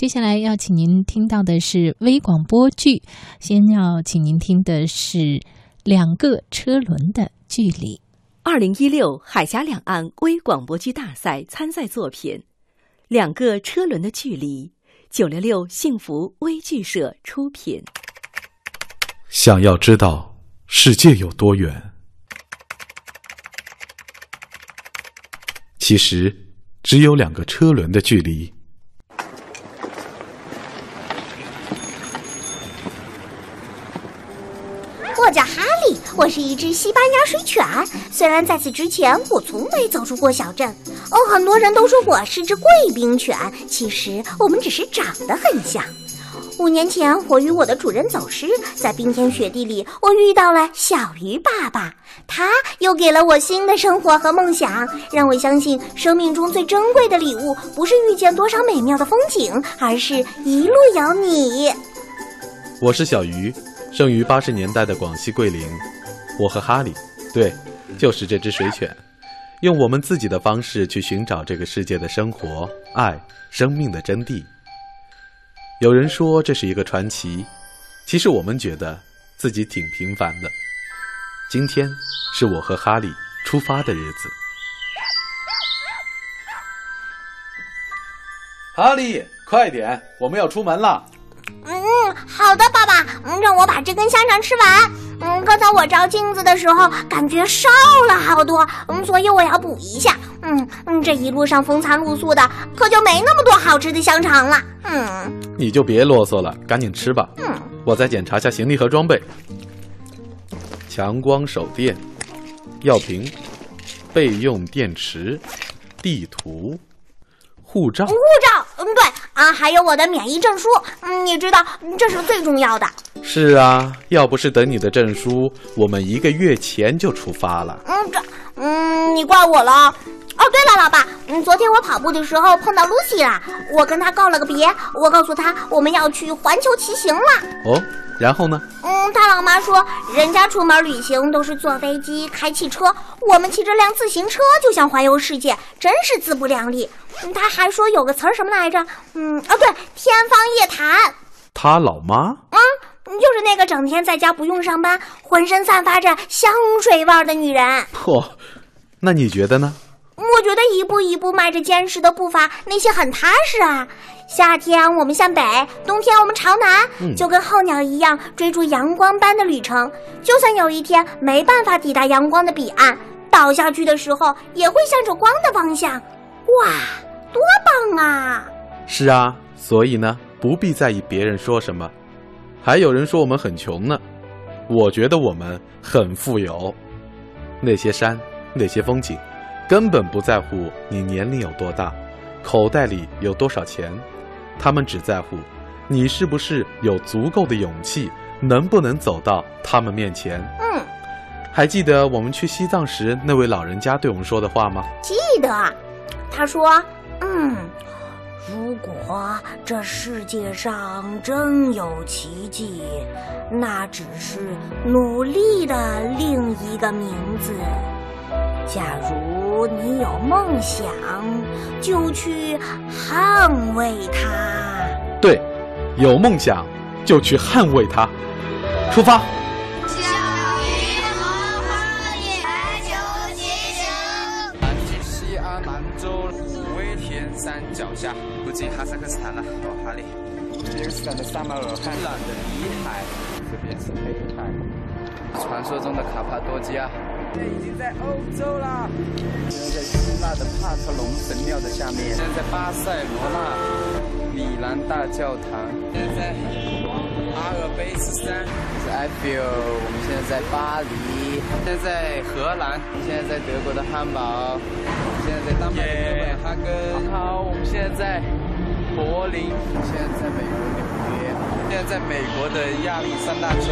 接下来要请您听到的是微广播剧，先要请您听的是两个车轮的距离。二零一六海峡两岸微广播剧大赛参赛作品《两个车轮的距离》，九六六幸福微剧社出品。想要知道世界有多远，其实只有两个车轮的距离。我叫哈利，我是一只西班牙水犬。虽然在此之前我从没走出过小镇，哦，很多人都说我是只贵宾犬。其实我们只是长得很像。五年前，我与我的主人走失在冰天雪地里，我遇到了小鱼爸爸，他又给了我新的生活和梦想，让我相信生命中最珍贵的礼物不是遇见多少美妙的风景，而是一路有你。我是小鱼。生于八十年代的广西桂林，我和哈利，对，就是这只水犬，用我们自己的方式去寻找这个世界的生活、爱、生命的真谛。有人说这是一个传奇，其实我们觉得自己挺平凡的。今天是我和哈利出发的日子。哈利，快点，我们要出门了。嗯，好的，爸爸。嗯，让我把这根香肠吃完。嗯，刚才我照镜子的时候，感觉瘦了好多。嗯，所以我要补一下。嗯嗯，这一路上风餐露宿的，可就没那么多好吃的香肠了。嗯，你就别啰嗦了，赶紧吃吧。嗯，我再检查下行李和装备。强光手电、药瓶、备用电池、地图。护照，护照，嗯，对啊，还有我的免疫证书，嗯，你知道这是最重要的。是啊，要不是等你的证书，我们一个月前就出发了。嗯，这，嗯，你怪我了。哦，对了，老爸，嗯，昨天我跑步的时候碰到露西了，我跟她告了个别，我告诉她我们要去环球骑行了。哦。然后呢？嗯，他老妈说，人家出门旅行都是坐飞机、开汽车，我们骑着辆自行车就想环游世界，真是自不量力。他还说有个词儿什么来着？嗯，啊对，天方夜谭。他老妈？嗯，就是那个整天在家不用上班，浑身散发着香水味的女人。嚯，那你觉得呢？我觉得一步一步迈着坚实的步伐，那些很踏实啊。夏天我们向北，冬天我们朝南，就跟候鸟一样追逐阳光般的旅程。就算有一天没办法抵达阳光的彼岸，倒下去的时候也会向着光的方向。哇，多棒啊！是啊，所以呢，不必在意别人说什么。还有人说我们很穷呢，我觉得我们很富有。那些山，那些风景。根本不在乎你年龄有多大，口袋里有多少钱，他们只在乎你是不是有足够的勇气，能不能走到他们面前。嗯，还记得我们去西藏时那位老人家对我们说的话吗？记得，他说：“嗯，如果这世界上真有奇迹，那只是努力的另一个名字。”假如你有梦想，就去捍卫它。对，有梦想就去捍卫它。出发。小鱼和哈利排球骑行。南京西安兰州武威天山脚下，不进哈萨克斯坦了。哦，哈利。吉尔斯坦的撒马尔罕，蓝的里海，这边是黑海，传说中的卡帕多基亚。现在已经在欧洲了，现在在希腊的帕特隆神庙的下面，现在在巴塞罗那米兰大教堂，现在在阿尔卑斯山，是埃菲尔，我们现在在巴黎，现在在荷兰，现在在德国的汉堡，现在在丹麦的哥本哈根，好，我们现在在柏林，现在在美国纽约，现在在美国的亚利桑那州。